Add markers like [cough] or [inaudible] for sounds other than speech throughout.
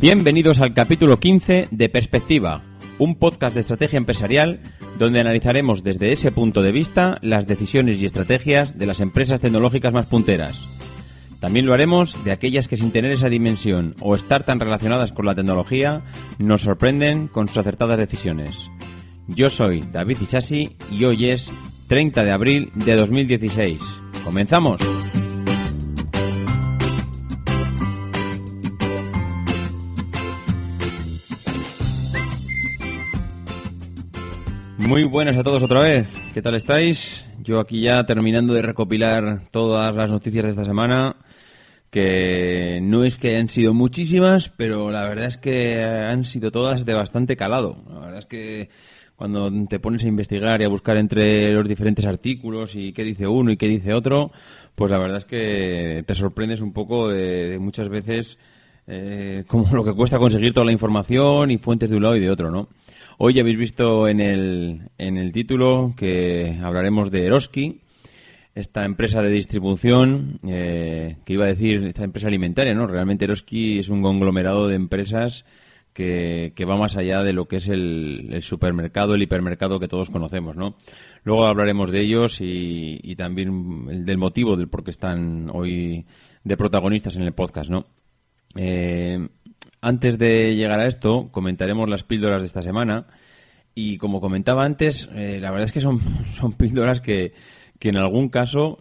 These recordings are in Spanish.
Bienvenidos al capítulo 15 de Perspectiva, un podcast de estrategia empresarial donde analizaremos desde ese punto de vista las decisiones y estrategias de las empresas tecnológicas más punteras. También lo haremos de aquellas que sin tener esa dimensión o estar tan relacionadas con la tecnología nos sorprenden con sus acertadas decisiones. Yo soy David Ichasi y hoy es 30 de abril de 2016. ¡Comenzamos! Muy buenas a todos otra vez. ¿Qué tal estáis? Yo aquí ya terminando de recopilar todas las noticias de esta semana, que no es que hayan sido muchísimas, pero la verdad es que han sido todas de bastante calado. La verdad es que cuando te pones a investigar y a buscar entre los diferentes artículos y qué dice uno y qué dice otro, pues la verdad es que te sorprendes un poco de, de muchas veces eh, [laughs] como lo que cuesta conseguir toda la información y fuentes de un lado y de otro, ¿no? Hoy ya habéis visto en el, en el título que hablaremos de Eroski, esta empresa de distribución, eh, que iba a decir esta empresa alimentaria, ¿no? Realmente Eroski es un conglomerado de empresas que, que va más allá de lo que es el, supermercado, el hipermercado que todos conocemos, ¿no? Luego hablaremos de ellos y, y también el- del motivo del por qué están hoy de protagonistas en el podcast, ¿no? Eh, antes de llegar a esto, comentaremos las píldoras de esta semana. Y como comentaba antes, eh, la verdad es que son, [laughs] son píldoras que, que en algún caso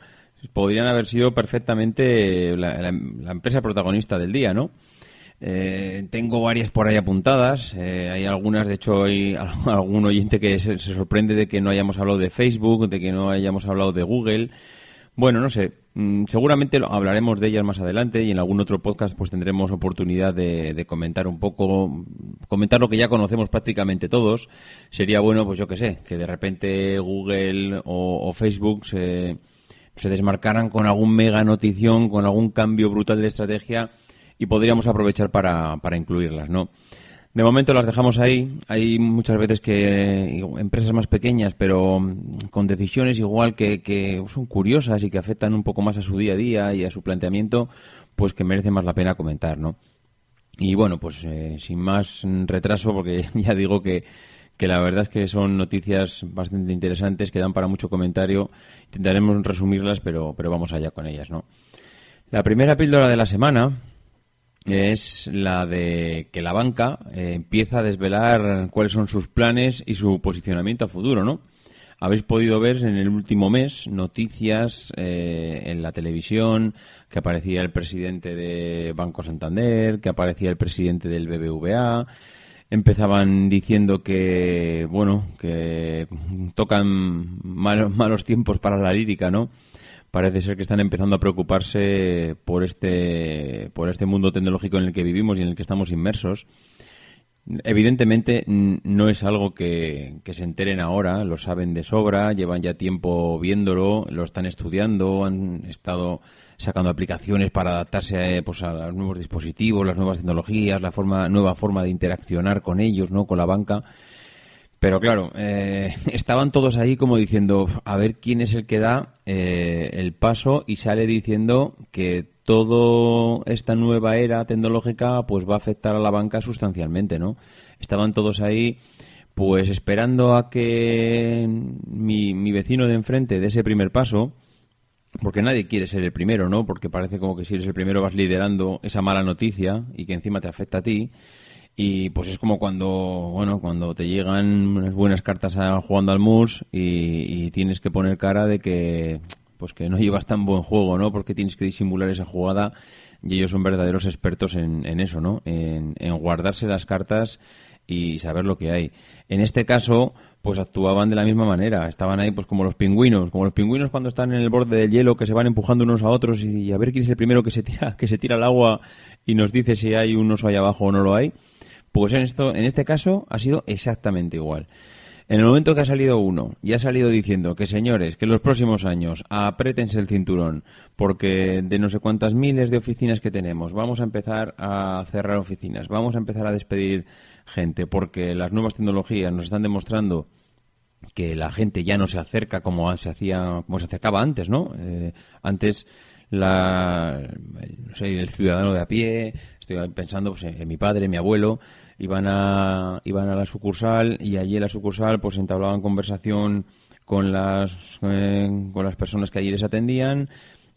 podrían haber sido perfectamente la, empresa protagonista del día, ¿no? Eh, tengo varias por ahí apuntadas. eh, hay algunas, de hecho, hay [laughs] algún oyente que se, se sorprende de que no hayamos hablado de Facebook, de que no hayamos hablado de Google. Bueno, no sé. mm, Seguramente hablaremos de ellas más adelante y en algún otro podcast pues tendremos oportunidad de, comentar un poco, comentar lo que ya conocemos prácticamente todos. Sería bueno, pues yo que sé, que de repente Google o, Facebook se, se desmarcaran con algún mega notición, con algún cambio brutal de estrategia y podríamos aprovechar para incluirlas, ¿no? De momento las dejamos ahí. Hay muchas veces que eh, empresas más pequeñas, pero mm, con decisiones igual que, que son curiosas y que afectan un poco más a su día a día y a su planteamiento, pues que merece más la pena comentar, ¿no? Y bueno, pues eh, sin más retraso, porque [laughs] ya digo que, que la verdad es que son noticias bastante interesantes que dan para mucho comentario. Intentaremos resumirlas, pero, pero vamos allá con ellas, ¿no? La primera píldora de la semana es la de que la banca eh, empieza a desvelar cuáles son sus planes y su posicionamiento a futuro, ¿no? Habéis podido ver en el último mes noticias eh, en la televisión que aparecía el presidente de Banco Santander, que aparecía el presidente del BBVA, empezaban diciendo que, bueno, que tocan malos, malos tiempos para la lírica, ¿no? Parece ser que están empezando a preocuparse por este, por este mundo tecnológico en el que vivimos y en el que estamos inmersos. Evidentemente no es algo que, que se enteren ahora, lo saben de sobra, llevan ya tiempo viéndolo, lo están estudiando, han estado sacando aplicaciones para adaptarse a, eh, pues, a los nuevos dispositivos, las nuevas tecnologías, la forma, nueva forma de interaccionar con ellos, ¿no? con la banca. Pero claro, eh, [laughs] estaban todos ahí como diciendo, a ver quién es el que da eh, el paso y sale diciendo que toda esta nueva era tecnológica pues va a afectar a la banca sustancialmente, ¿no? Estaban todos ahí pues esperando a que mi, mi vecino de enfrente dé ese primer paso, porque nadie quiere ser el primero, ¿no? Porque parece como que si eres el primero vas liderando esa mala noticia y que encima te afecta a ti. Y pues es como cuando, bueno, cuando te llegan unas buenas cartas a- jugando al mus y, tienes que poner cara de que, pues que no llevas tan buen juego, ¿no? Porque tienes que disimular esa jugada y ellos son verdaderos expertos en, en eso, ¿no? En, en guardarse las cartas y saber lo que hay. En este caso, pues actuaban de la misma manera. Estaban ahí pues como los pingüinos, como los pingüinos cuando están en el borde del hielo que se van empujando unos a otros y a ver quién es el primero que se tira, [laughs] que se tira al agua y nos dice si hay un oso ahí abajo o no lo hay. Pues en esto, en este caso ha sido exactamente igual. En el momento que ha salido uno y ha salido diciendo que señores, que en los próximos años apretense el cinturón, porque de no sé cuántas miles de oficinas que tenemos, vamos a empezar a cerrar oficinas, vamos a empezar a despedir gente, porque las nuevas tecnologías nos están demostrando que la gente ya no se acerca como se hacía, como se acercaba antes, ¿no? Eh, antes la, no sé, el ciudadano de a pie, estoy pensando pues, en mi padre, mi abuelo, iban a, iban a la sucursal y allí en la sucursal pues entablaban conversación con las, eh, con las personas que allí les atendían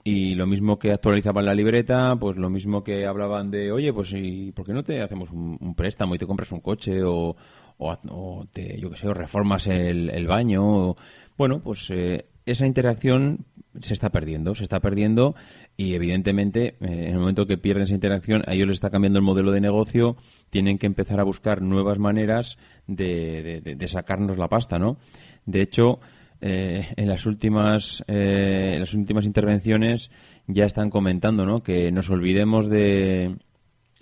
y lo mismo que actualizaban la libreta, pues lo mismo que hablaban de, oye, pues ¿y por qué no te hacemos un, préstamo y te compras un coche o, o, o te, yo qué sé, o reformas el, el baño? o- bueno, pues eh, esa interacción se está perdiendo, se está perdiendo y evidentemente eh, en el momento que pierden esa interacción a ellos les está cambiando el modelo de negocio, tienen que empezar a buscar nuevas maneras de, sacarnos la pasta, ¿no? De hecho, eh, en las últimas eh, en las últimas intervenciones ya están comentando, ¿no? Que nos olvidemos de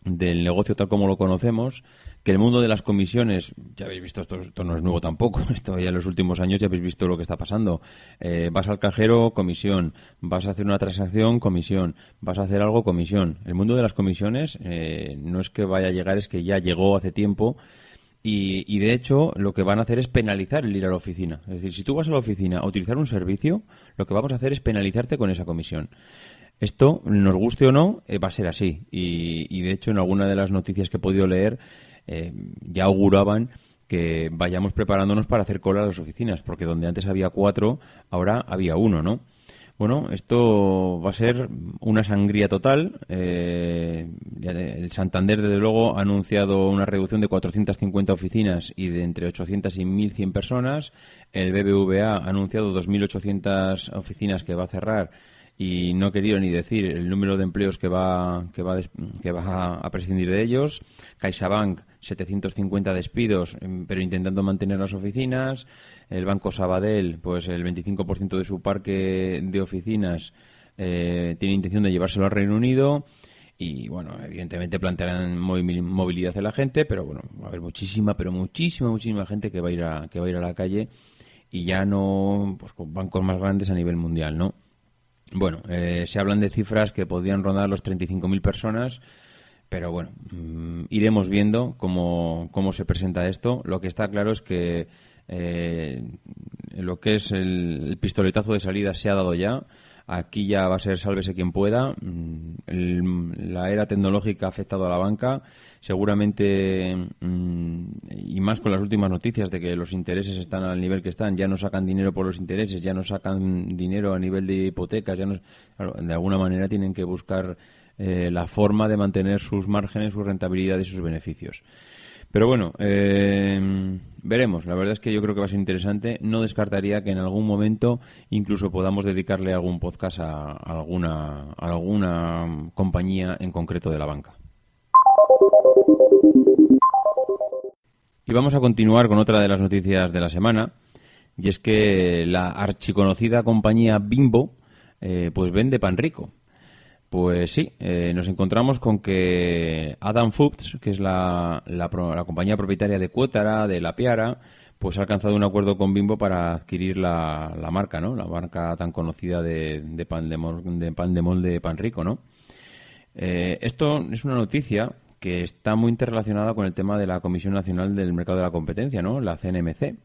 del negocio tal como lo conocemos, que el mundo de las comisiones, ya habéis visto, esto, esto no es nuevo tampoco, [laughs] esto ya en los últimos años ya habéis visto lo que está pasando. Eh, vas al cajero, comisión, vas a hacer una transacción, comisión, vas a hacer algo, comisión. El mundo de las comisiones eh, no es que vaya a llegar, es que ya llegó hace tiempo y, y, de hecho lo que van a hacer es penalizar el ir a la oficina. Es decir, si tú vas a la oficina a utilizar un servicio, lo que vamos a hacer es penalizarte con esa comisión. Esto, nos guste o no, eh, va a ser así. Y, y, de hecho, en alguna de las noticias que he podido leer, eh, ya auguraban que vayamos preparándonos para hacer cola a las oficinas, porque donde antes había cuatro, ahora había uno, ¿no? Bueno, esto va a ser una sangría total. Eh, el Santander, desde luego, ha anunciado una reducción de 450 oficinas y de entre 800 y 1.100 personas. El BBVA ha anunciado 2.800 oficinas que va a cerrar y no he querido ni decir el número de empleos que va que va, que va a prescindir de ellos. CaixaBank 750 despidos, pero intentando mantener las oficinas. El Banco Sabadell, pues el 25% de su parque de oficinas eh, tiene intención de llevárselo al Reino Unido. Y bueno, evidentemente plantearán movilidad de la gente, pero bueno, va a haber muchísima, pero muchísima, muchísima gente que va a ir a, que va a ir a la calle y ya no pues con bancos más grandes a nivel mundial, ¿no? Bueno, eh, se hablan de cifras que podrían rondar los 35.000 personas, pero bueno, mmm, iremos viendo cómo, cómo, se presenta esto. Lo que está claro es que eh, lo que es el, el, pistoletazo de salida se ha dado ya. Aquí ya va a ser sálvese quien pueda. El, la era tecnológica ha afectado a la banca. Seguramente, mmm, y más con las últimas noticias de que los intereses están al nivel que están, ya no sacan dinero por los intereses, ya no sacan dinero a nivel de hipotecas, ya no, de alguna manera tienen que buscar eh, la forma de mantener sus márgenes, su rentabilidad y sus beneficios. Pero bueno, eh, veremos. La verdad es que yo creo que va a ser interesante. No descartaría que en algún momento incluso podamos dedicarle algún podcast a, alguna, a alguna compañía en concreto de la banca. Y vamos a continuar con otra de las noticias de la semana. Y es que la archiconocida compañía Bimbo eh, pues vende pan rico. Pues sí, eh, nos encontramos con que Adam Foods, que es la, la, la, compañía propietaria de Cuétara, de La Piara, pues ha alcanzado un acuerdo con Bimbo para adquirir la, la marca, ¿no? La marca tan conocida de, de, pan, de, de pan de molde pan rico, ¿no? Eh, esto es una noticia que está muy interrelacionada con el tema de la Comisión Nacional del Mercado de la Competencia, ¿no? La CNMC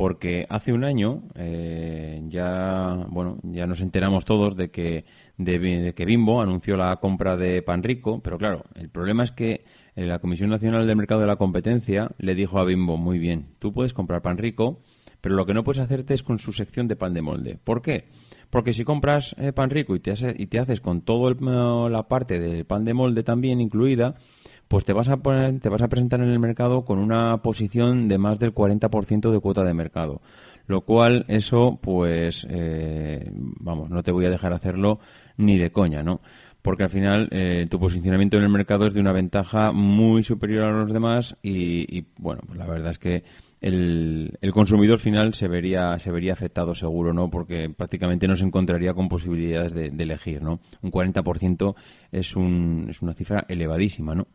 porque hace un año eh, ya bueno ya nos enteramos todos de que de, que Bimbo anunció la compra de Pan Rico, pero claro, el problema es que la Comisión Nacional del Mercado de la Competencia le dijo a Bimbo, muy bien, tú puedes comprar Pan Rico, pero lo que no puedes hacerte es con su sección de pan de molde. ¿Por qué? Porque si compras eh, Pan Rico y te, hace, y te haces con toda la parte del pan de molde también incluida, pues te vas a poner, te vas a presentar en el mercado con una posición de más del 40% de cuota de mercado. Lo cual, eso, pues, eh, vamos, no te voy a dejar hacerlo ni de coña, ¿no? porque al final eh, tu posicionamiento en el mercado es de una ventaja muy superior a los demás y, y, bueno, pues la verdad es que el, el consumidor final se vería se vería afectado seguro, ¿no? Porque prácticamente no se encontraría con posibilidades de, de elegir, ¿no? Un 40% es, un, es una cifra elevadísima, ¿no?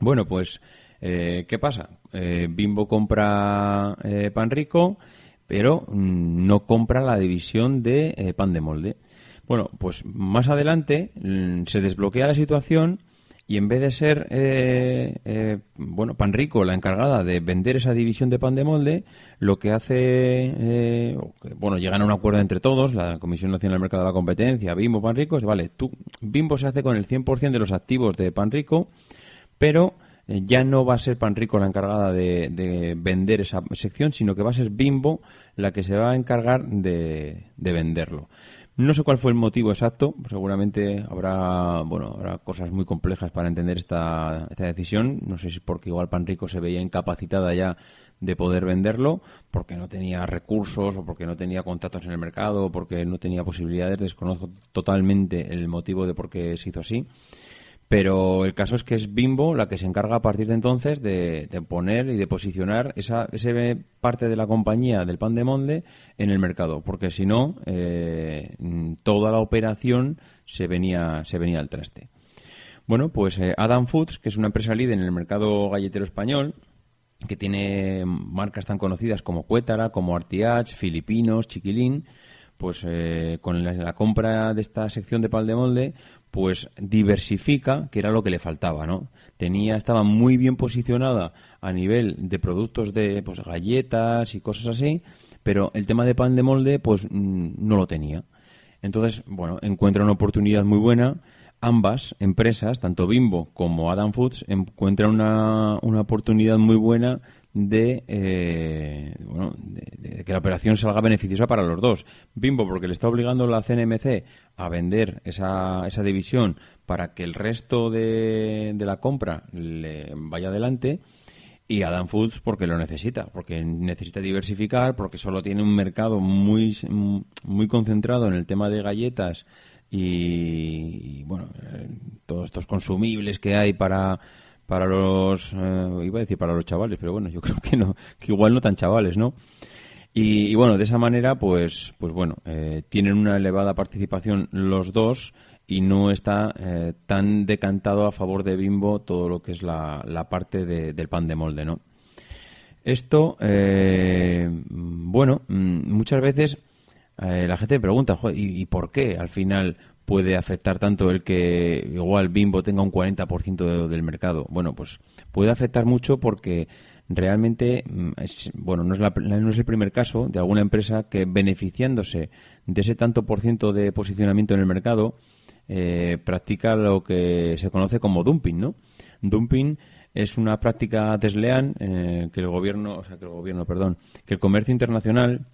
Bueno, pues, eh, ¿qué pasa? Eh, Bimbo compra eh, pan rico, pero mm, no compra la división de eh, pan de molde. Bueno, pues más adelante mm, se desbloquea la situación y en vez de ser, eh, eh, bueno, pan rico la encargada de vender esa división de pan de molde, lo que hace, bueno, llegan a un acuerdo entre todos, la Comisión Nacional del Mercado de la Competencia, Bimbo, pan rico, es, vale, tú, Bimbo se hace con el 100% de los activos de pan rico, pero eh, ya no va a ser Pan Rico la encargada de, de vender esa sección, sino que va a ser Bimbo la que se va a encargar de, de venderlo. No sé cuál fue el motivo exacto, seguramente habrá, bueno, habrá cosas muy complejas para entender esta, esta decisión. No sé si porque igual Pan Rico se veía incapacitada ya de poder venderlo, porque no tenía recursos o porque no tenía contactos en el mercado o porque no tenía posibilidades. Desconozco totalmente el motivo de por qué se hizo así. Pero el caso es que es Bimbo la que se encarga a partir de entonces de, poner y de posicionar esa parte de la compañía del pan de molde en el mercado, porque si no, eh, toda la operación se venía, se venía al traste. Bueno, pues eh, Adam Foods, que es una empresa líder en el mercado galletero español, que tiene marcas tan conocidas como Cuétara, como Artiach, Filipinos, Chiquilín, pues eh, con la, compra de esta sección de pan de molde, pues diversifica, que era lo que le faltaba, ¿no? Tenía, estaba muy bien posicionada a nivel de productos de pues, galletas y cosas así, pero el tema de pan de molde, pues mm, no lo tenía. Entonces, bueno, encuentra una oportunidad muy buena. Ambas empresas, tanto Bimbo como Adam Foods, encuentran una, una oportunidad muy buena de, eh, bueno, de, que la operación salga beneficiosa para los dos. Bimbo, porque le está obligando la CNMC a vender esa, esa división para que el resto de, de la compra le vaya adelante. Y Adam Foods porque lo necesita, porque necesita diversificar, porque solo tiene un mercado muy, muy concentrado en el tema de galletas y, bueno, eh, todos estos consumibles que hay para para los eh, iba a decir para los chavales, pero bueno, yo [laughs] creo que no, que igual no tan chavales, ¿no? Y, bueno, de esa manera, pues, pues bueno, eh, tienen una elevada participación los dos y no está tan decantado a favor de Bimbo todo lo que es la, la parte de- del pan de molde, ¿no? Esto, bueno, mm, muchas veces eh, la gente me pregunta, "Joder, ¿y, y por qué al final puede afectar tanto el que igual Bimbo tenga un 40% de- del mercado? Bueno, pues puede afectar mucho porque realmente, mm, es- bueno, no es, la- no es el primer caso de alguna empresa que beneficiándose de ese tanto por ciento de posicionamiento en el mercado, eh, practica lo que se conoce como dumping, ¿no? Dumping es una práctica desleal eh, que el gobierno, o sea, que el gobierno, perdón, que el comercio internacional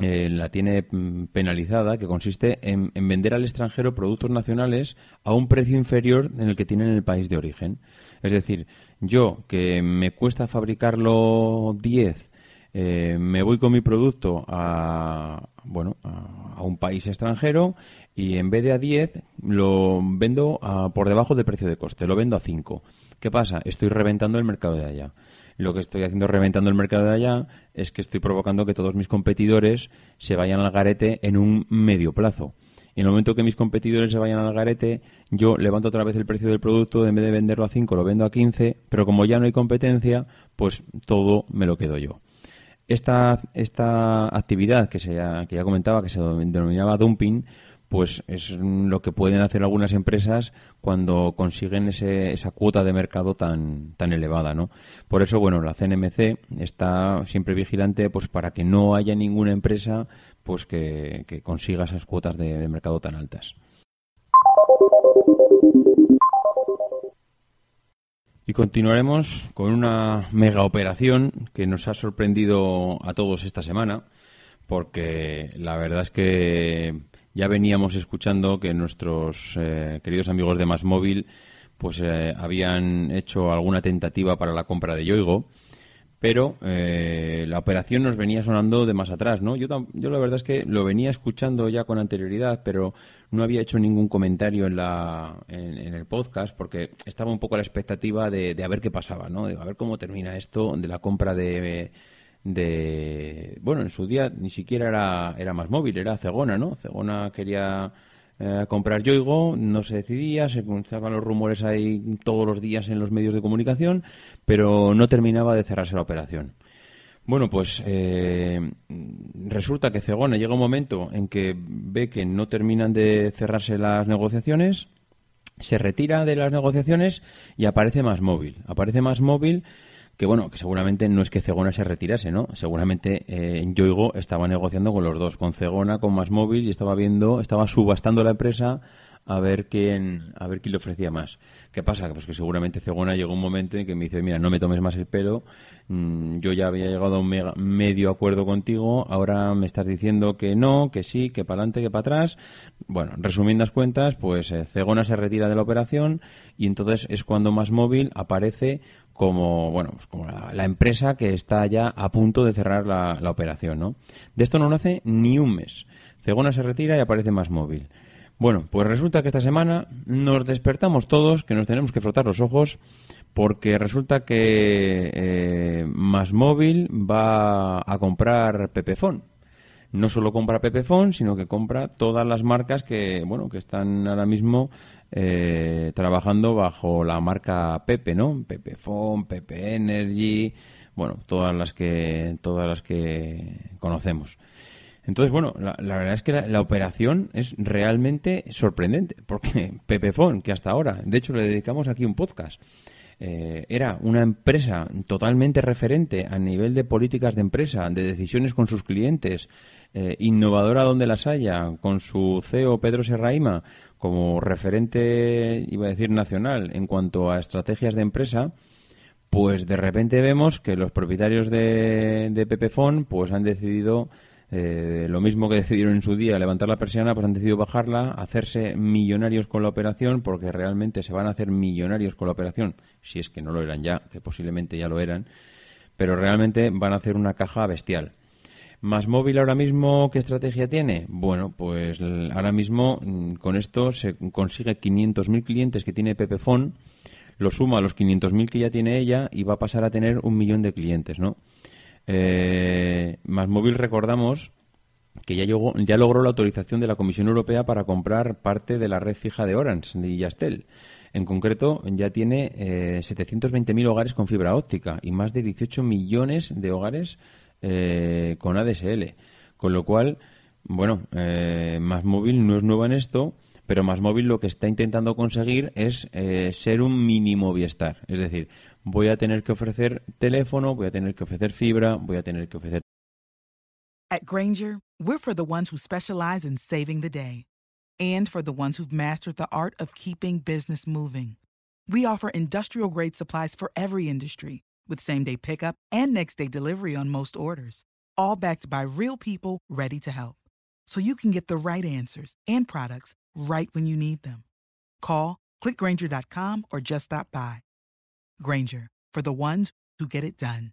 eh, la tiene mm, penalizada, que consiste en, en vender al extranjero productos nacionales a un precio inferior en el que tienen en el país de origen. Es decir, yo que me cuesta fabricarlo 10 eh, me voy con mi producto a, bueno, a, a un país extranjero y en vez de a 10 lo vendo a- por debajo del precio de coste, lo vendo a 5. ¿Qué pasa? Estoy reventando el mercado de allá. Lo que estoy haciendo reventando el mercado de allá es que estoy provocando que todos mis competidores se vayan al garete en un medio plazo. Y en el momento que mis competidores se vayan al garete, yo levanto otra vez el precio del producto, en vez de venderlo a 5 lo vendo a 15, pero como ya no hay competencia, pues todo me lo quedo yo. Esta, esta actividad que, se, que ya comentaba, que se denominaba dumping, pues es lo que pueden hacer algunas empresas cuando consiguen esa cuota de mercado tan, tan elevada, ¿no? Por eso, bueno, la CNMC está siempre vigilante pues para que no haya ninguna empresa pues que, consiga esas cuotas de mercado tan altas. Y continuaremos con una mega operación que nos ha sorprendido a todos esta semana, porque la verdad es que ya veníamos escuchando que nuestros eh, queridos amigos de Más Móvil pues eh, habían hecho alguna tentativa para la compra de Yoigo, pero eh, la operación nos venía sonando de más atrás, ¿no? Yo, yo la verdad es que lo venía escuchando ya con anterioridad, pero no había hecho ningún comentario en, la, en, en el podcast porque estaba un poco a la expectativa de, de a ver qué pasaba, ¿no? De a ver cómo termina esto de la compra de, de bueno, en su día ni siquiera era, era más móvil, era Cegona, ¿no? Cegona quería eh, comprar Yoigo, no se decidía, se estaban los rumores ahí todos los días en los medios de comunicación, pero no terminaba de cerrarse la operación. Bueno, pues eh, resulta que Cegona llega un momento en que ve que no terminan de cerrarse las negociaciones, se retira de las negociaciones y aparece más móvil. Aparece más móvil que bueno, que seguramente no es que Cegona se retirase, ¿no? Seguramente eh, Yoigo estaba negociando con los dos, con Cegona, con más móvil y estaba viendo, estaba subastando la empresa a ver quién a ver quién le ofrecía más. ¿Qué pasa? Pues que seguramente Cegona llegó un momento en que me dice, mira, no me tomes más el pelo, mm, yo ya había llegado a un mega- medio acuerdo contigo, ahora me estás diciendo que no, que sí, que para adelante, que para atrás. Bueno, resumiendo las cuentas, pues eh, Cegona se retira de la operación y entonces es cuando Más Móvil aparece como bueno pues como la, la empresa que está ya a punto de cerrar la, la operación, ¿no? De esto no hace ni un mes. Cegona se retira y aparece Más Móvil. Bueno, pues resulta que esta semana nos despertamos todos, que nos tenemos que frotar los ojos, porque resulta que eh, Más Móvil va a comprar Pepefon. No solo compra Pepefon, sino que compra todas las marcas que, bueno, que están ahora mismo eh, trabajando bajo la marca Pepe, ¿no? Pepefon, Pepe Energy, bueno, todas las que, todas las que conocemos. Entonces, bueno, la, verdad es que la, la operación es realmente sorprendente, porque [laughs] Pepefon, que hasta ahora, de hecho le dedicamos aquí un podcast, eh, era una empresa totalmente referente a nivel de políticas de empresa, de decisiones con sus clientes, eh, innovadora donde las haya, con su CEO Pedro Serraima como referente, iba a decir nacional, en cuanto a estrategias de empresa, pues de repente vemos que los propietarios de, de Pepefon pues han decidido eh, lo mismo que decidieron en su día levantar la persiana, pues han decidido bajarla, hacerse millonarios con la operación, porque realmente se van a hacer millonarios con la operación, si es que no lo eran ya, que posiblemente ya lo eran, pero realmente van a hacer una caja bestial. Más móvil ahora mismo, ¿qué estrategia tiene? Bueno, pues ahora mismo mm, con esto se consigue 500.000 clientes que tiene Pepefon, lo suma a los 500.000 que ya tiene ella y va a pasar a tener un millón de clientes, ¿no? Eh, más móvil recordamos que ya, llegó- ya logró la autorización de la Comisión Europea para comprar parte de la red fija de Orange, de Yastel. En concreto, ya tiene eh, 720.000 hogares con fibra óptica y más de 18 millones de hogares eh, con ADSL. Con lo cual, bueno, eh, Más Móvil no es nueva en esto, pero Más Móvil lo que está intentando conseguir es eh, ser un mini Movistar. Es decir, voy a tener que ofrecer teléfono, voy a tener que ofrecer fibra, voy a tener que ofrecer At Granger, we're for the ones who specialize in saving the day and for the ones who've mastered the art of keeping business moving. We offer industrial grade supplies for every industry with same day pickup and next day delivery on most orders, all backed by real people ready to help. So you can get the right answers and products right when you need them. Call, clickgranger.com, or just stop by. Granger, for the ones who get it done.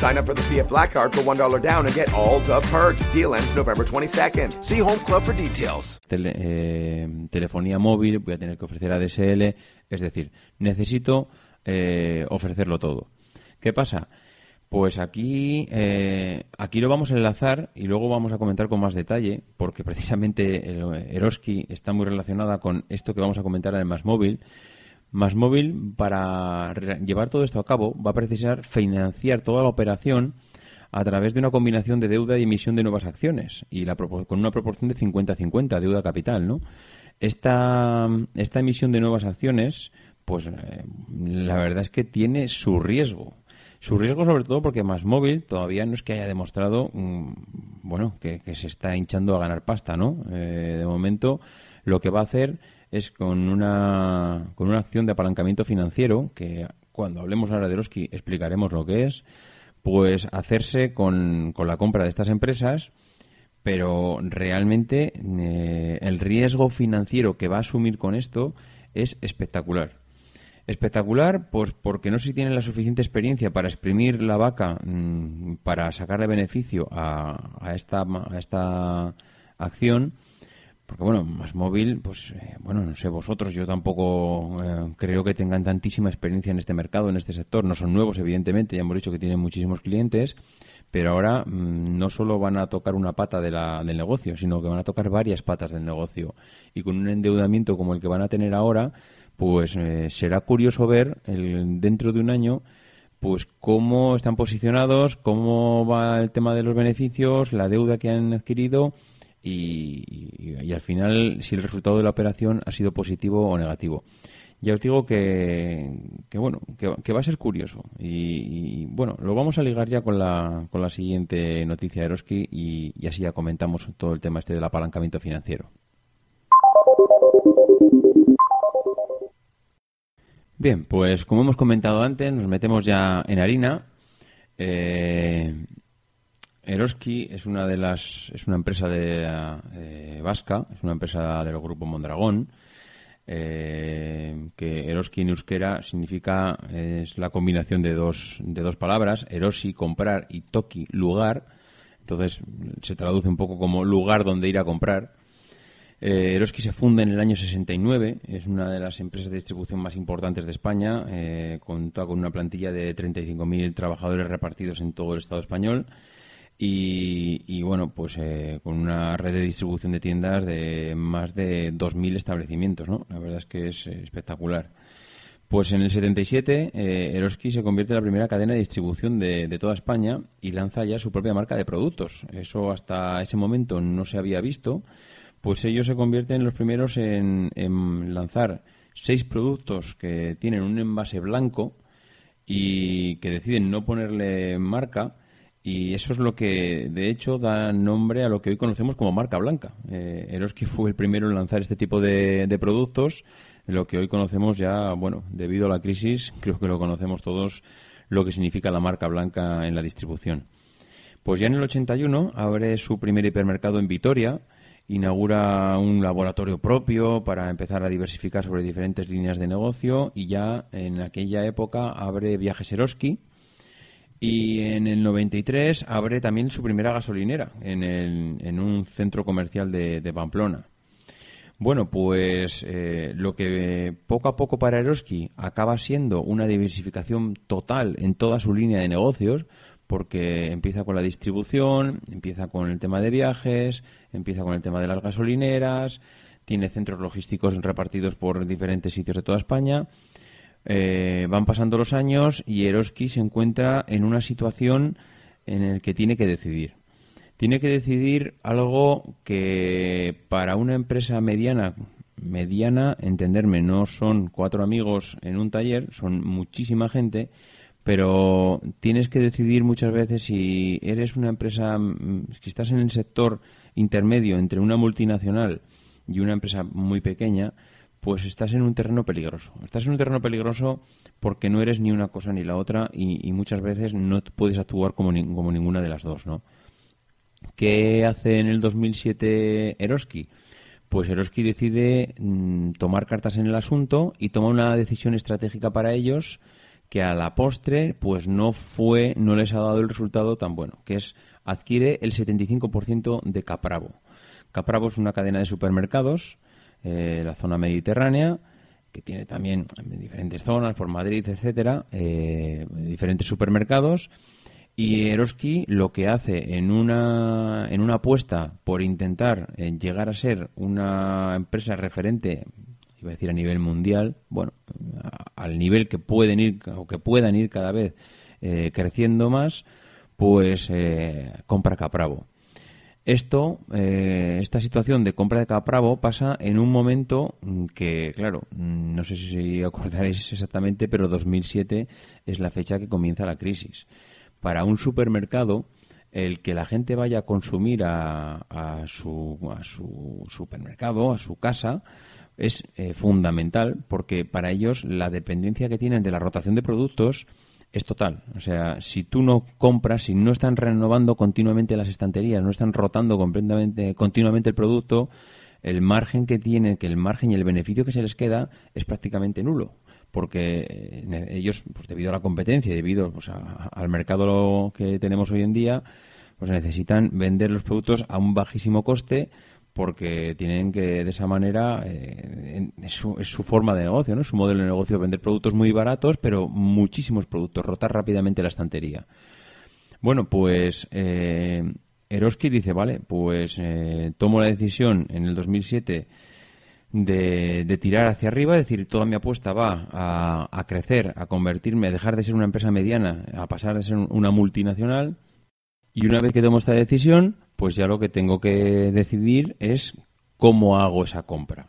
Sign up for the PF Black Card for $1 down and get all the perks. Deal ends November 22nd. See Home Club for details. tele- eh, telefonía móvil, voy a tener que ofrecer ADSL, es decir, necesito eh, ofrecerlo todo. ¿Qué pasa? Pues aquí, eh, aquí lo vamos a enlazar y luego vamos a comentar con más detalle, porque precisamente el- Eroski está muy relacionada con esto que vamos a comentar en el Más Móvil. Más Móvil, para llevar todo esto a cabo, va a precisar financiar toda la operación a través de una combinación de deuda y emisión de nuevas acciones y la con una proporción de 50-50, deuda capital, ¿no? Esta, esta emisión de nuevas acciones, pues eh, la verdad es que tiene su riesgo. Su riesgo sobre todo porque Más Móvil todavía no es que haya demostrado mm, bueno, que, que se está hinchando a ganar pasta, ¿no? Eh, de momento, lo que va a hacer es con una, con una acción de apalancamiento financiero, que cuando hablemos ahora de Eroski explicaremos lo que es, pues hacerse con, con la compra de estas empresas, pero realmente eh, el riesgo financiero que va a asumir con esto es espectacular. Espectacular, pues porque no sé si tiene la suficiente experiencia para exprimir la vaca, mm, para sacarle beneficio a, a esta, a esta acción, porque bueno, más móvil, pues eh, bueno, no sé vosotros, yo tampoco eh, creo que tengan tantísima experiencia en este mercado, en este sector. No son nuevos, evidentemente, ya hemos dicho que tienen muchísimos clientes, pero ahora mm, no solo van a tocar una pata de la, del negocio, sino que van a tocar varias patas del negocio. Y con un endeudamiento como el que van a tener ahora, pues eh, será curioso ver el, dentro de un año pues cómo están posicionados, cómo va el tema de los beneficios, la deuda que han adquirido y, al final si el resultado de la operación ha sido positivo o negativo. Ya os digo que, que bueno, que, va a ser curioso. Y, bueno, lo vamos a ligar ya con la, con la siguiente noticia de Eroski y, y así ya comentamos todo el tema este del apalancamiento financiero. Bien, pues como hemos comentado antes, nos metemos ya en harina. Eh, Eroski es una de las es una empresa de eh, vasca, es una empresa del grupo Mondragón. eh, que Eroski en euskera significa es la combinación de dos de dos palabras, Erosi comprar y Toki lugar. Entonces se traduce un poco como lugar donde ir a comprar. Eh, Eroski se funda en el año 69, es una de las empresas de distribución más importantes de España, eh, cuenta con una plantilla de 35.000 trabajadores repartidos en todo el Estado español y, bueno, pues eh, con una red de distribución de tiendas de más de 2.000 establecimientos, ¿no? La verdad es que es eh, espectacular. Pues en el 77, eh, Eroski se convierte en la primera cadena de distribución de, toda España y lanza ya su propia marca de productos. Eso hasta ese momento no se había visto. Pues ellos se convierten los primeros en, en lanzar seis productos que tienen un envase blanco y que deciden no ponerle marca. Y eso es lo que, de hecho, da nombre a lo que hoy conocemos como marca blanca. Eh, Eroski fue el primero en lanzar este tipo de, productos, lo que hoy conocemos ya, bueno, debido a la crisis, creo que lo conocemos todos, lo que significa la marca blanca en la distribución. Pues ya en el 81 abre su primer hipermercado en Vitoria, inaugura un laboratorio propio para empezar a diversificar sobre diferentes líneas de negocio y ya en aquella época abre Viajes Eroski y en el 93 abre también su primera gasolinera en, el- un centro comercial de, de Pamplona. Bueno, pues eh, lo que poco a poco para Eroski acaba siendo una diversificación total en toda su línea de negocios, porque empieza con la distribución, empieza con el tema de viajes, empieza con el tema de las gasolineras, tiene centros logísticos repartidos por diferentes sitios de toda España. Eh, van pasando los años y Eroski se encuentra en una situación en el que tiene que decidir. Tiene que decidir algo que para una empresa mediana, mediana, entenderme, no son cuatro amigos en un taller, son muchísima gente, pero tienes que decidir muchas veces si eres una empresa, mm, si estás en el sector intermedio entre una multinacional y una empresa muy pequeña, pues estás en un terreno peligroso. Estás en un terreno peligroso porque no eres ni una cosa ni la otra y, muchas veces no puedes actuar como, como ninguna de las dos, ¿no? ¿Qué hace en el 2007 Eroski? Pues Eroski decide mm, tomar cartas en el asunto y toma una decisión estratégica para ellos que a la postre pues no fue, no les ha dado el resultado tan bueno, que es adquiere el 75% de Capravo. Capravo es una cadena de supermercados, eh, la zona mediterránea, que tiene también en diferentes zonas, por Madrid, etcétera, eh, diferentes supermercados. Y Eroski lo que hace en una, en una apuesta por intentar eh, llegar a ser una empresa referente, iba a decir a nivel mundial, bueno, al nivel que pueden ir o que puedan ir cada vez eh, creciendo más, pues compra Capravo. Esto, eh, esta situación de compra de Capravo pasa en un momento que, claro, mm, no sé si acordaréis exactamente, pero 2007 es la fecha que comienza la crisis. Para un supermercado, el que la gente vaya a consumir a, a su, a su supermercado, a su casa, es eh, fundamental porque para ellos la dependencia que tienen de la rotación de productos es total. O sea, si tú no compras, si no están renovando continuamente las estanterías, no están rotando completamente, continuamente el producto, el margen que tienen, que el margen y el beneficio que se les queda es prácticamente nulo. Porque eh, ellos, pues debido a la competencia, debido pues, a- al mercado que tenemos hoy en día, pues necesitan vender los productos a un bajísimo coste porque tienen que de esa manera eh, es, su, es su forma de negocio, ¿no? Su modelo de negocio vender productos muy baratos, pero muchísimos productos, rotar rápidamente la estantería. Bueno, pues eh, Eroski dice, vale, pues eh, tomo la decisión en el 2007 de, de tirar hacia arriba, es decir, toda mi apuesta va a, a crecer, a convertirme, a dejar de ser una empresa mediana, a pasar de ser una multinacional. Y una vez que tomo esta decisión, pues ya lo que tengo que decidir es cómo hago esa compra.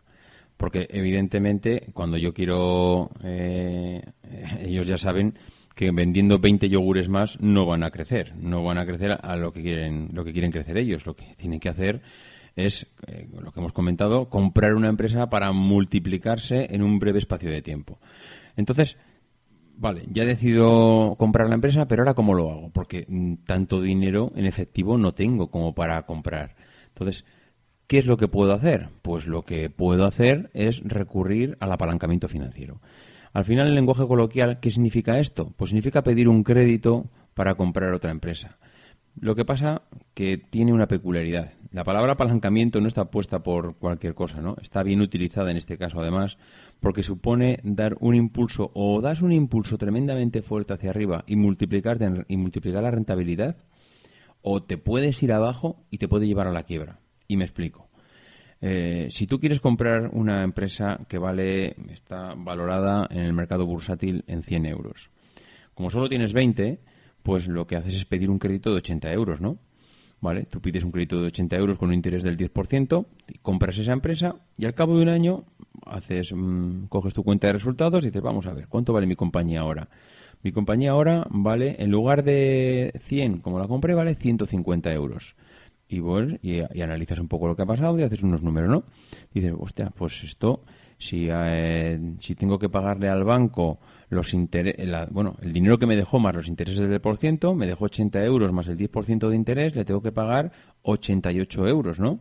Porque evidentemente cuando yo quiero, eh, ellos ya saben que vendiendo 20 yogures más no van a crecer, no van a crecer a lo que quieren, lo que quieren crecer ellos. Lo que tienen que hacer es, eh, lo que hemos comentado, comprar una empresa para multiplicarse en un breve espacio de tiempo. Entonces, Vale, ya he decidido comprar la empresa, pero ahora ¿cómo lo hago? Porque mm, tanto dinero en efectivo no tengo como para comprar. Entonces, ¿qué es lo que puedo hacer? Pues lo que puedo hacer es recurrir al apalancamiento financiero. Al final, en lenguaje coloquial, ¿qué significa esto? Pues significa pedir un crédito para comprar otra empresa. Lo que pasa que tiene una peculiaridad. La palabra apalancamiento no está puesta por cualquier cosa, ¿no? Está bien utilizada en este caso, además, porque supone dar un impulso o das un impulso tremendamente fuerte hacia arriba y multiplicar, y multiplicar la rentabilidad, o te puedes ir abajo y te puede llevar a la quiebra. Y me explico. Eh, si tú quieres comprar una empresa que vale, está valorada en el mercado bursátil en 100 euros, como solo tienes 20, pues lo que haces es pedir un crédito de 80 euros, ¿no? ¿Vale? Tú pides un crédito de 80 euros con un interés del 10%, y compras esa empresa y al cabo de un año haces, mm, coges tu cuenta de resultados y dices, vamos a ver, ¿cuánto vale mi compañía ahora? Mi compañía ahora vale, en lugar de 100, como la compré, vale 150 euros. Y, y, y analizas un poco lo que ha pasado y haces unos números, ¿no? dices, hostia, pues esto, si, eh, si tengo que pagarle al banco los la- bueno, el dinero que me dejó más los intereses del por ciento, me dejó 80 euros más el 10% de interés, le tengo que pagar 88 euros, ¿no?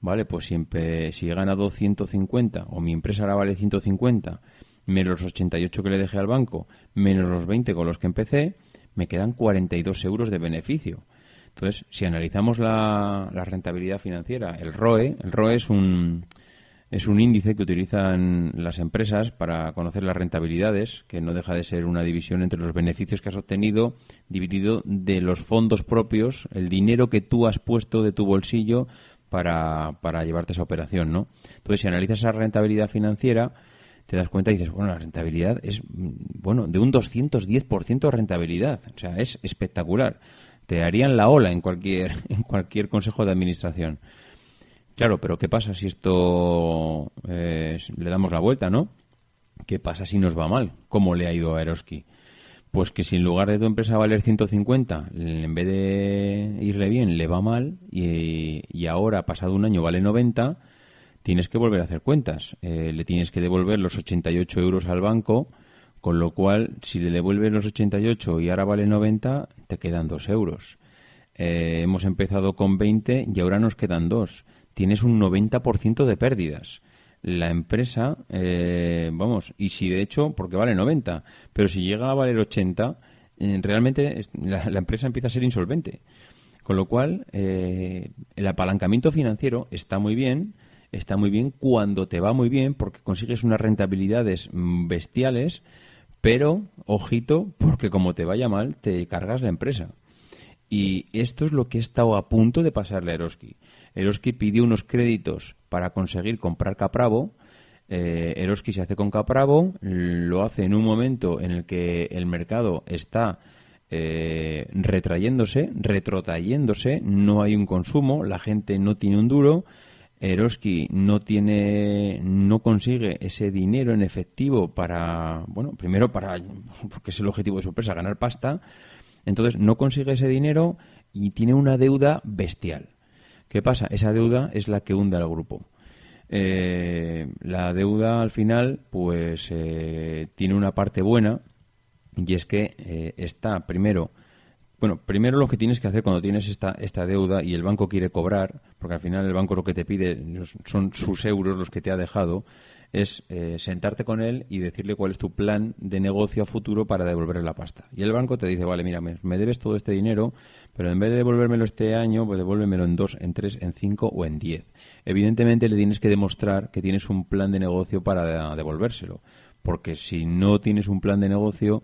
Vale, pues siempre, si he ganado 150 o mi empresa ahora vale 150 menos los 88 que le dejé al banco, menos los 20 con los que empecé, me quedan 42 euros de beneficio. Entonces, si analizamos la, la rentabilidad financiera, el ROE, el ROE es un, es un índice que utilizan las empresas para conocer las rentabilidades, que no deja de ser una división entre los beneficios que has obtenido dividido de los fondos propios, el dinero que tú has puesto de tu bolsillo para, para llevarte esa operación, ¿no? Entonces, si analizas esa rentabilidad financiera, te das cuenta y dices, bueno, la rentabilidad es, mm, bueno, de un 210% de rentabilidad. O sea, es espectacular. Te harían la ola en cualquier, [laughs] en cualquier consejo de administración. Claro, pero ¿qué pasa si esto eh, le damos la vuelta, no? ¿Qué pasa si nos va mal? ¿Cómo le ha ido a Eroski? Pues que si en lugar de tu empresa valer 150, en vez de irle bien, le va mal y, ahora, pasado un año, vale 90, tienes que volver a hacer cuentas. Eh, le tienes que devolver los 88 euros al banco, con lo cual, si le devuelves los 88 y ahora vale 90, te quedan 2 euros. Eh, hemos empezado con 20 y ahora nos quedan 2. Tienes un 90% de pérdidas. La empresa, eh, vamos, y si de hecho, porque vale 90, pero si llega a valer 80, eh, realmente la empresa empieza a ser insolvente. Con lo cual, eh, el apalancamiento financiero está muy bien, está muy bien cuando te va muy bien porque consigues unas rentabilidades mm, bestiales, pero, ojito, porque como te vaya mal, te cargas la empresa. Y esto es lo que he estado a punto de pasarle a Eroski. Eroski pidió unos créditos para conseguir comprar Capravo. Eh, Eroski se hace con Capravo, lo hace en un momento en el que el mercado está eh, retrayéndose, retrotrayéndose, no hay un consumo, la gente no tiene un duro, Eroski no tiene, no consigue ese dinero en efectivo para, bueno, primero para, porque es el objetivo de su empresa, ganar pasta, entonces no consigue ese dinero y tiene una deuda bestial. ¿Qué pasa? Esa deuda es la que hunde al grupo. Eh, la deuda al final, pues eh, tiene una parte buena y es que eh, está primero bueno, primero lo que tienes que hacer cuando tienes esta, esta deuda y el banco quiere cobrar, porque al final el banco lo que te pide son sus euros los que te ha dejado, es eh, sentarte con él y decirle cuál es tu plan de negocio a futuro para devolverle la pasta. Y el banco te dice, vale, mira, me, debes todo este dinero, pero en vez de devolvérmelo este año, pues devuélvemelo en dos, en tres, en cinco o en diez. Evidentemente le tienes que demostrar que tienes un plan de negocio para devolvérselo, porque si no tienes un plan de negocio,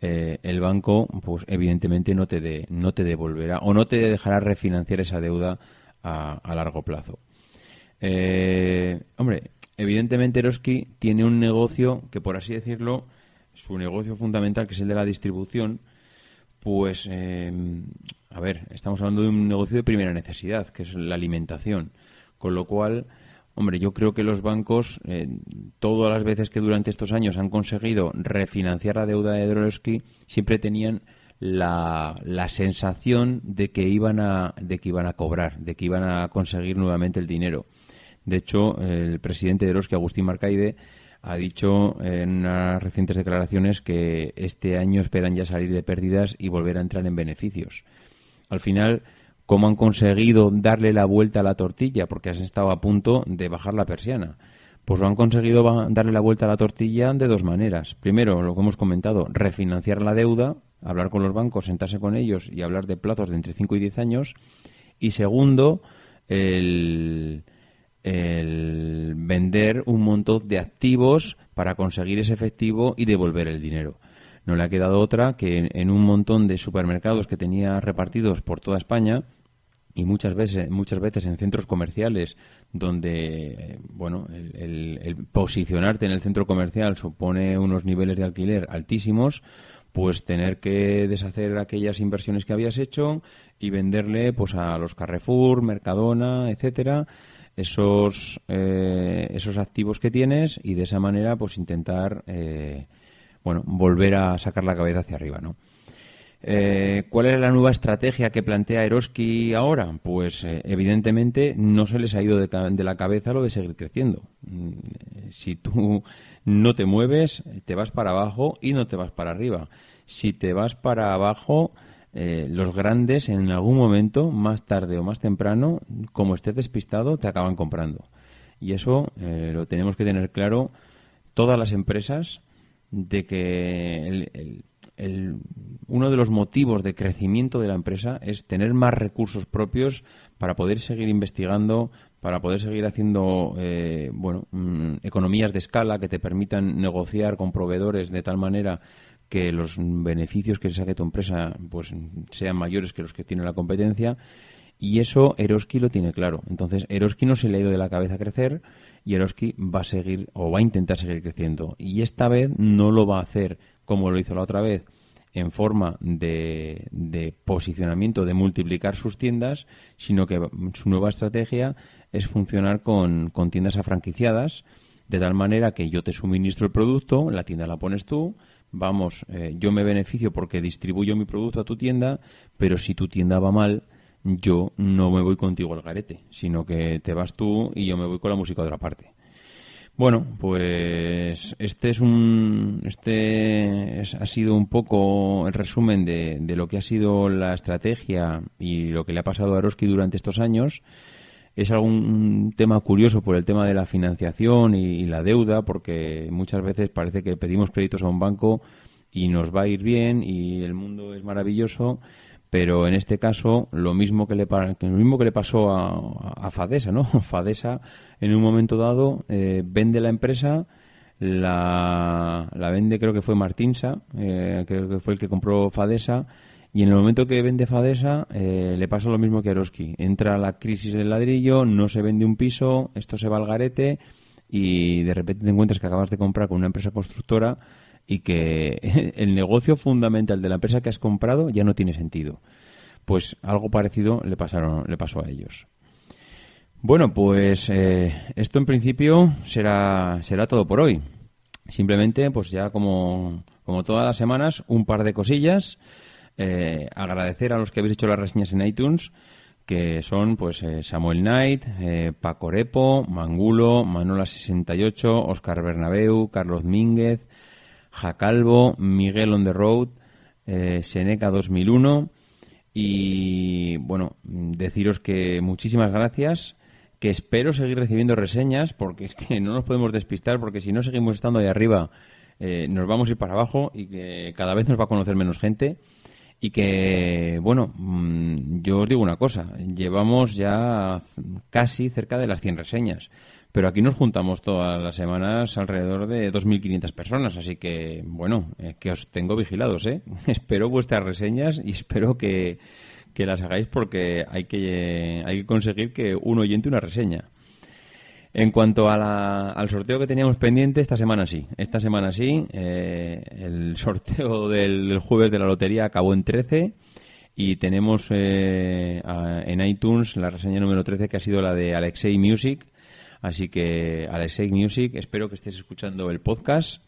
eh, el banco, pues evidentemente no te, de, no te devolverá o no te dejará refinanciar esa deuda a, a largo plazo. Eh, hombre, evidentemente Eroski tiene un negocio que, por así decirlo, su negocio fundamental, que es el de la distribución, pues, eh, a ver, estamos hablando de un negocio de primera necesidad, que es la alimentación. Con lo cual, Hombre, yo creo que los bancos, eh, todas las veces que durante estos años han conseguido refinanciar la deuda de Droski, siempre tenían la, sensación de que iban a de que iban a cobrar, de que iban a conseguir nuevamente el dinero. De hecho, el presidente de Droski, Agustín Marcaide, ha dicho en unas recientes declaraciones que este año esperan ya salir de pérdidas y volver a entrar en beneficios. Al final, cómo han conseguido darle la vuelta a la tortilla, porque has estado a punto de bajar la persiana. Pues lo han conseguido darle la vuelta a la tortilla de dos maneras. Primero, lo que hemos comentado, refinanciar la deuda, hablar con los bancos, sentarse con ellos y hablar de plazos de entre 5 y 10 años. Y segundo, el, vender un montón de activos para conseguir ese efectivo y devolver el dinero. No le ha quedado otra que en un montón de supermercados que tenía repartidos por toda España, y muchas veces, muchas veces en centros comerciales donde, bueno, el, posicionarte en el centro comercial supone unos niveles de alquiler altísimos, pues tener que deshacer aquellas inversiones que habías hecho y venderle pues a los Carrefour, Mercadona, etcétera, esos eh, esos activos que tienes y de esa manera pues intentar eh, bueno volver a sacar la cabeza hacia arriba, ¿no? Eh, ¿Cuál es la nueva estrategia que plantea Eroski ahora? Pues evidentemente no se les ha ido de, la cabeza lo de seguir creciendo. Mm, si tú no te mueves, te vas para abajo y no te vas para arriba. Si te vas para abajo, eh, los grandes en algún momento, más tarde o más temprano, como estés despistado, te acaban comprando. Y eso lo tenemos que tener claro todas las empresas de que el, uno de los motivos de crecimiento de la empresa es tener más recursos propios para poder seguir investigando, para poder seguir haciendo eh, bueno, mm, economías de escala que te permitan negociar con proveedores de tal manera que los beneficios que saque tu empresa pues sean mayores que los que tiene la competencia y eso Eroski lo tiene claro. Entonces, Eroski no se le ha ido de la cabeza a crecer y Eroski va a seguir o va a intentar seguir creciendo. Y esta vez no lo va a hacer como lo hizo la otra vez, en forma de, posicionamiento, de multiplicar sus tiendas, sino que su nueva estrategia es funcionar con, tiendas afranquiciadas, de tal manera que yo te suministro el producto, la tienda la pones tú, vamos, eh, yo me beneficio porque distribuyo mi producto a tu tienda, pero si tu tienda va mal, yo no me voy contigo al garete, sino que te vas tú y yo me voy con la música de otra parte. Bueno, pues este es un, este ha sido un poco el resumen de, de, lo que ha sido la estrategia y lo que le ha pasado a Eroski durante estos años. Es algún tema curioso por el tema de la financiación y, la deuda, porque muchas veces parece que pedimos créditos a un banco y nos va a ir bien y el mundo es maravilloso pero en este caso lo mismo que le lo mismo que le pasó a, Fadesa no [laughs] Fadesa en un momento dado eh, vende la empresa la, la, vende creo que fue Martinsa eh, creo que fue el que compró Fadesa y en el momento que vende Fadesa eh, le pasa lo mismo que a Eroski entra la crisis del ladrillo no se vende un piso esto se va al garete y de repente te encuentras que acabas de comprar con una empresa constructora y que [laughs] el negocio fundamental de la empresa que has comprado ya no tiene sentido. Pues algo parecido le, pasaron, le pasó a ellos. Bueno, pues eh, esto en principio será, será todo por hoy. Simplemente, pues ya como, como todas las semanas, un par de cosillas. Eh, agradecer a los que habéis hecho las reseñas en iTunes, que son pues eh, Samuel Knight, eh, Paco Repo, Mangulo, Manola68, Oscar Bernabeu, Carlos Mínguez, Jacalvo, Miguel on the Road, eh, Seneca 2001 y bueno, deciros que muchísimas gracias, que espero seguir recibiendo reseñas porque es que no nos podemos despistar porque si no seguimos estando ahí arriba eh, nos vamos a ir para abajo y que cada vez nos va a conocer menos gente y que, bueno, mm, yo os digo una cosa, llevamos ya casi cerca de las 100 reseñas, pero aquí nos juntamos todas las semanas alrededor de 2.500 personas, así que, bueno, que os tengo vigilados, ¿eh? [laughs] espero vuestras reseñas y espero que, que las hagáis porque hay que, hay que conseguir que un oyente una reseña. En cuanto a al sorteo que teníamos pendiente, esta semana sí. Esta semana sí. eh, el [laughs] sorteo del, jueves de la lotería acabó en 13 y tenemos eh, en iTunes la reseña número 13 que ha sido la de Alexei Music. Así que, Alexei Music, espero que estés escuchando el podcast.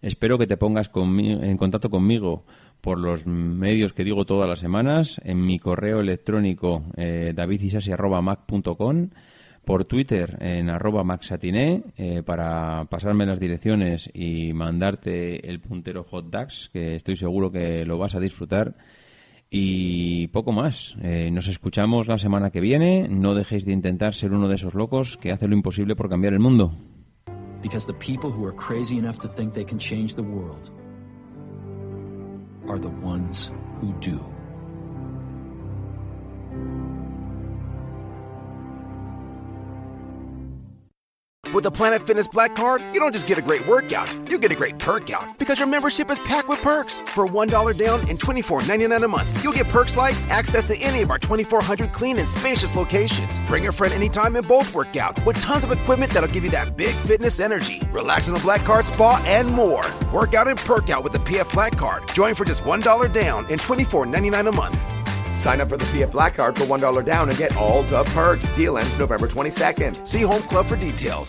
Espero que te pongas en contacto conmigo por los medios que digo todas las semanas, en mi correo electrónico eh, davidisasi@mac.com, por Twitter en arroba maxatiné eh, para pasarme las direcciones y mandarte el puntero Hot Dax, que estoy seguro que lo vas a disfrutar. Y poco más. Eh, nos escuchamos la semana que viene. No dejéis de intentar ser uno de esos locos que hace lo imposible por cambiar el mundo. Because the people who are crazy enough to think they can change the world are the ones who. With the Planet Fitness Black Card, you don't just get a great workout, you get a great perk out because your membership is packed with perks. For $1 down and $24.99 a month, you'll get perks like access to any of our 2,400 clean and spacious locations. Bring a friend anytime and both work out with tons of equipment that'll give you that big fitness energy. Relax in the Black Card spa and more. Work out and perk out with the PF Black Card. Join for just $1 down and $24.99 a month. Sign up for the PF Black Card for $1 down and get all the perks. Deal ends November 22nd. See Home Club for details.